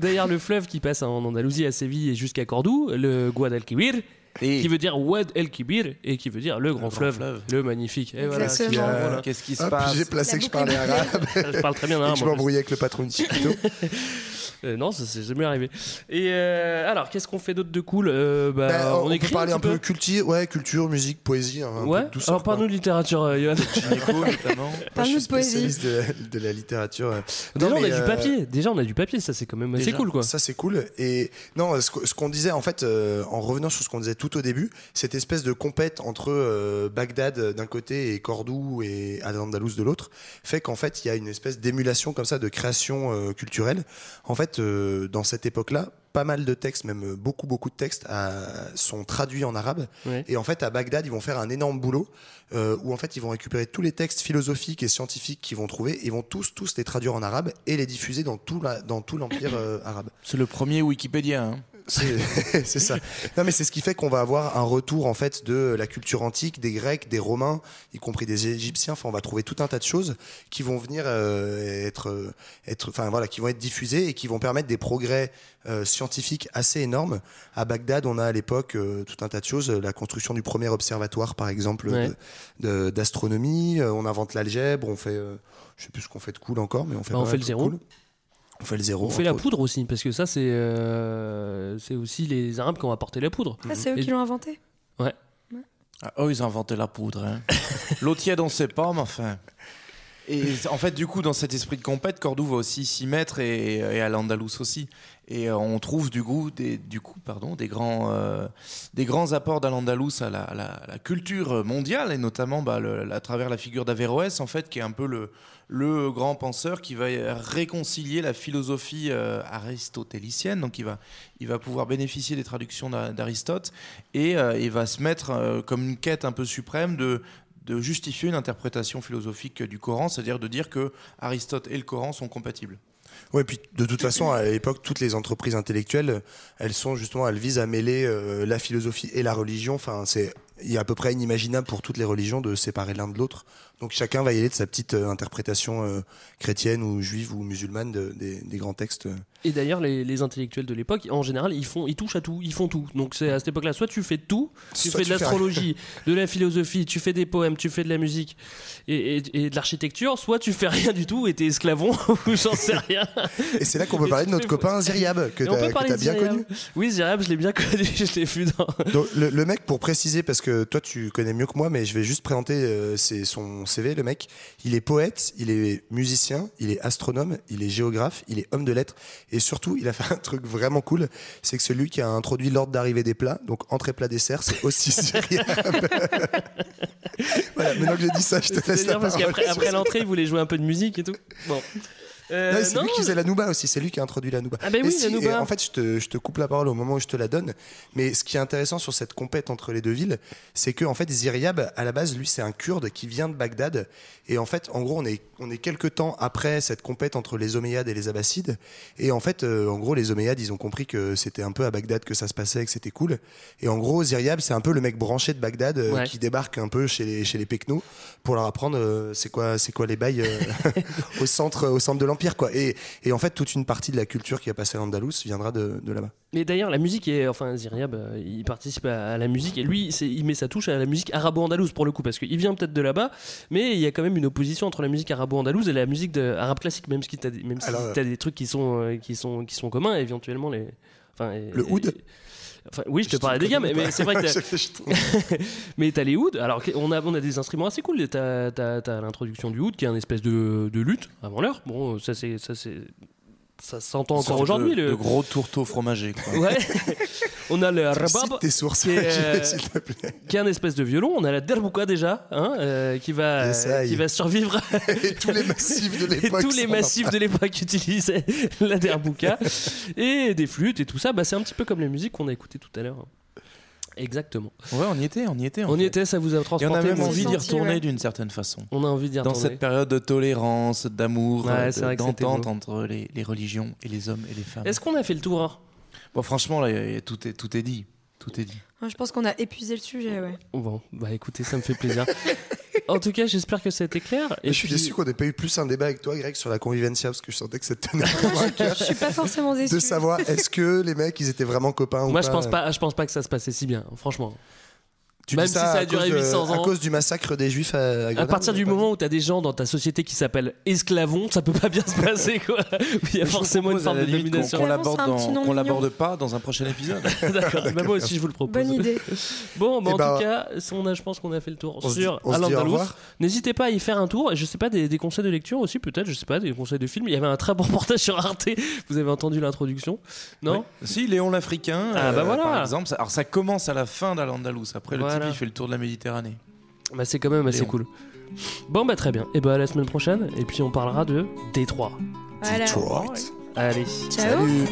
D'ailleurs, le fleuve qui passe en Andalousie à Séville et jusqu'à Cordoue, le Guadalquivir, Et qui veut dire Wad el Kibir et qui veut dire le grand, grand fleuve, fleuve. le magnifique. Et voilà, Exactement. qui, euh, voilà. qu'est-ce qui se hop, passe J'ai placé La que je parlais arabe Je parle très bien arabe. je m'embrouillais avec le patron de Chiquito. Euh, non, ça s'est jamais arrivé. Et euh, alors, qu'est-ce qu'on fait d'autre de cool Euh, bah, Bah, on, on, peut parler un, petit peu culture, ouais, culture, musique, poésie, hein, Ouais. peu douceur, Alors, parle-nous de littérature, euh, Johan. Nico, notamment. Parle-nous de poésie. de la, de la littérature. Déjà, Non, on a du papier. Déjà, on a du papier. Ça, c'est quand même assez Déjà. cool, quoi. Ça c'est cool. Et non, ce, qu'on disait en fait, en revenant sur ce qu'on disait tout au début, cette espèce de compète entre euh, Bagdad d'un côté et Cordoue et Al-Andalus de l'autre, fait qu'en fait il y a une espèce d'émulation comme ça de création euh, culturelle. En fait, euh, dans cette époque-là, pas mal de textes, même beaucoup beaucoup de textes, sont traduits en arabe. Et en fait, à Bagdad, ils vont faire un énorme boulot euh, où en fait, ils vont récupérer tous les textes philosophiques et scientifiques qu'ils vont trouver, ils vont tous tous les traduire en arabe et les diffuser dans tout la, dans tout l'empire euh, arabe. C'est le premier Wikipédia. hein. C'est ça. Non, mais c'est ce qui fait qu'on va avoir un retour en fait de la culture antique, des Grecs, des Romains, y compris des Égyptiens. Enfin, on va trouver tout un tas de choses qui vont venir euh, être, euh, être, enfin voilà, qui vont être diffusées et qui vont permettre des progrès euh, scientifiques assez énormes. À Bagdad, on a à l'époque euh, tout un tas de choses. La construction du premier observatoire, par exemple, Ouais. d'astronomie. On invente l'algèbre. On fait, je sais plus ce qu'on fait de cool encore, mais on fait. Bah, on fait le zéro. cool. On fait le zéro. On fait la poudre aussi, parce que ça, c'est euh, c'est aussi les Arabes qui ont apporté la poudre. Ah, c'est eux Et- qui l'ont inventé. Ouais. Ah, oh, ils ont inventé la poudre. Hein. L'eau tiède, on sait pas, mais enfin. Et en fait, du coup, dans cet esprit de compète, Cordoue va aussi s'y mettre et, et à l'Andalous aussi. Et euh, on trouve du coup des, du coup, pardon, des, grands, euh, des grands apports d'Al-Andalus à la, à la- à la culture mondiale et notamment bah, le- à travers la figure d'Averroès, en fait, qui est un peu le, le grand penseur qui va réconcilier la philosophie euh, aristotélicienne. Donc, il va, il va pouvoir bénéficier des traductions d'A- d'Aristote et euh, il va se mettre euh, comme une quête un peu suprême de justifier une interprétation philosophique du Coran, c'est-à-dire de dire que Aristote et le Coran sont compatibles. Ouais, puis de toute façon, à l'époque, toutes les entreprises intellectuelles, elles sont justement, elles visent à mêler la philosophie et la religion. Enfin, c'est, il est à peu près inimaginable pour toutes les religions de séparer l'un de l'autre. Donc chacun va y aller de sa petite euh, interprétation euh, chrétienne ou juive ou musulmane de- des, des grands textes. Et d'ailleurs, les, les intellectuels de l'époque, en général, ils font, ils touchent à tout, ils font tout. Donc c'est à cette époque-là, soit tu fais tout, tu Soit fais de l'astrologie, de la philosophie, tu fais des poèmes, tu fais de la musique et, et- et de l'architecture, soit tu fais rien du tout et t'es esclavon ou j'en sais rien. Et c'est là qu'on peut parler de notre copain Ziryab, que t'as bien Ziryab. connu. Oui, Ziryab, je l'ai bien connu, je l'ai vu dans. Donc, le, le mec, pour préciser, parce que toi tu connais mieux que moi, mais je vais juste présenter euh, c'est son CV. Le mec, il est poète, il est musicien, il est astronome, il est géographe, il est homme de lettres, et surtout, il a fait un truc vraiment cool. C'est que celui qui a introduit l'ordre d'arrivée des plats, donc entrée plat dessert, c'est aussi Ziryab. voilà, maintenant que j'ai dit ça, je te laisse la parce qu'après après l'entrée, il voulait jouer un peu de musique et tout. Bon. Euh, c'est lui qui faisait la nouba aussi, c'est lui qui a introduit la nouba. Ah ben oui, si, la nouba. et en fait, je te, je te coupe la parole au moment où je te la donne. Mais ce qui est intéressant sur cette compète entre les deux villes, c'est que en fait, Ziryab, à la base, lui, c'est un Kurde qui vient de Bagdad. Et en fait, en gros, on est, on est quelques temps après cette compète entre les Omeyyades et les Abbassides. Et en fait, euh, en gros, les Omeyyades, ils ont compris que c'était un peu à Bagdad que ça se passait, que c'était cool. Et en gros, Ziryab, c'est un peu le mec branché de Bagdad euh, Ouais. qui débarque un peu chez les, chez les Pekno pour leur apprendre c'est quoi, c'est quoi les bails au centre, au centre de l'empire, quoi. Et, et en fait, toute une partie de la culture qui a passé à l'Andalous viendra de, de là-bas. Mais d'ailleurs, la musique est. Enfin, Ziryab, euh, il participe à, à la musique et lui, il met sa touche à la musique arabo-andalouse pour le coup, parce qu'il vient peut-être de là-bas, mais il y a quand même une opposition entre la musique arabo-andalouse et la musique de, arabe classique, même si des, même si Alors, t'as des trucs qui sont, euh, qui, sont, qui sont communs, éventuellement les. Enfin, Le et- Enfin, oui, je te Je parlais des gars, mais, c'est vrai que t'as- mais t'as les ouds. Alors on a, on a des instruments assez cool. T'as, t'as- t'as l'introduction du oud qui est un espèce de, de lutte avant l'heure. Bon, ça c'est, ça c'est, ça s'entend encore aujourd'hui. le- gros tourteaux fromagés. Quoi. Ouais. on a le rabab. Tes sources, qui est, euh, s'il te plaît. qui est un espèce de violon. On a la derbouka déjà, hein, euh, qui va, qui va survivre. Et tous les massifs de Et l'époque. tous les massifs de l'époque utilisaient la derbouka et des flûtes et tout ça. Bah, c'est un petit peu comme les musiques qu'on a écoutées tout à l'heure. Exactement. Ouais, on y était, on y était. On y était, ça vous a Et on transporté. a même envie d'y retourner ouais. d'une certaine façon. On a envie d'y Dans retourner. cette période de tolérance, d'amour, Ouais, euh, d'entente entre les, les religions et les hommes et les femmes. Est-ce qu'on a fait le tour hein? Bon, franchement, là, y a- tout est, tout est dit. Tout est dit. Je pense qu'on a épuisé le sujet, ouais. Bon, bah écoutez, ça me fait plaisir. en tout cas, j'espère que ça a été clair. Et je suis puis- déçu qu'on n'ait pas eu plus un débat avec toi, Greg, sur la convivencia, parce que je sentais que ça te tenait vraiment à cœur Je suis pas forcément déçue. de savoir est-ce que les mecs, ils étaient vraiment copains ou Moi, pas. je pense pas, je pense pas que ça se passait si bien, franchement. Tu Même dis si ça, ça a à duré cause de- 800 À ans. cause du massacre des Juifs à, à À partir du moment où tu as des gens dans ta société qui s'appellent esclavons, ça peut pas bien se passer quoi. Il y a forcément une à forme la de qu'on- domination. Qu'on l'aborde mignon. l'aborde pas dans un prochain épisode. D'accord, bah, moi aussi je vous le propose. Bonne idée. Bon, bah, Eh en ben, tout cas, on a, je pense qu'on a fait le tour on sur revoir. N'hésitez pas à y faire un tour. Et je sais pas, des, des conseils de lecture aussi, peut-être, je sais pas, des conseils de films. Il y avait un très bon reportage sur Arte. Vous avez entendu l'introduction Non? Si, Léon l'Africain, Ah, bah voilà. par exemple. Alors ça commence à la fin d'Al-Andalus. Après, le Voilà. type, il fait le tour de la Méditerranée. Bah, c'est quand même assez Léon. cool. Bon, bah, très bien. Et bah, à la semaine prochaine. Et puis, on parlera de Détroit. Voilà. Detroit. Allez. Ciao. Salut.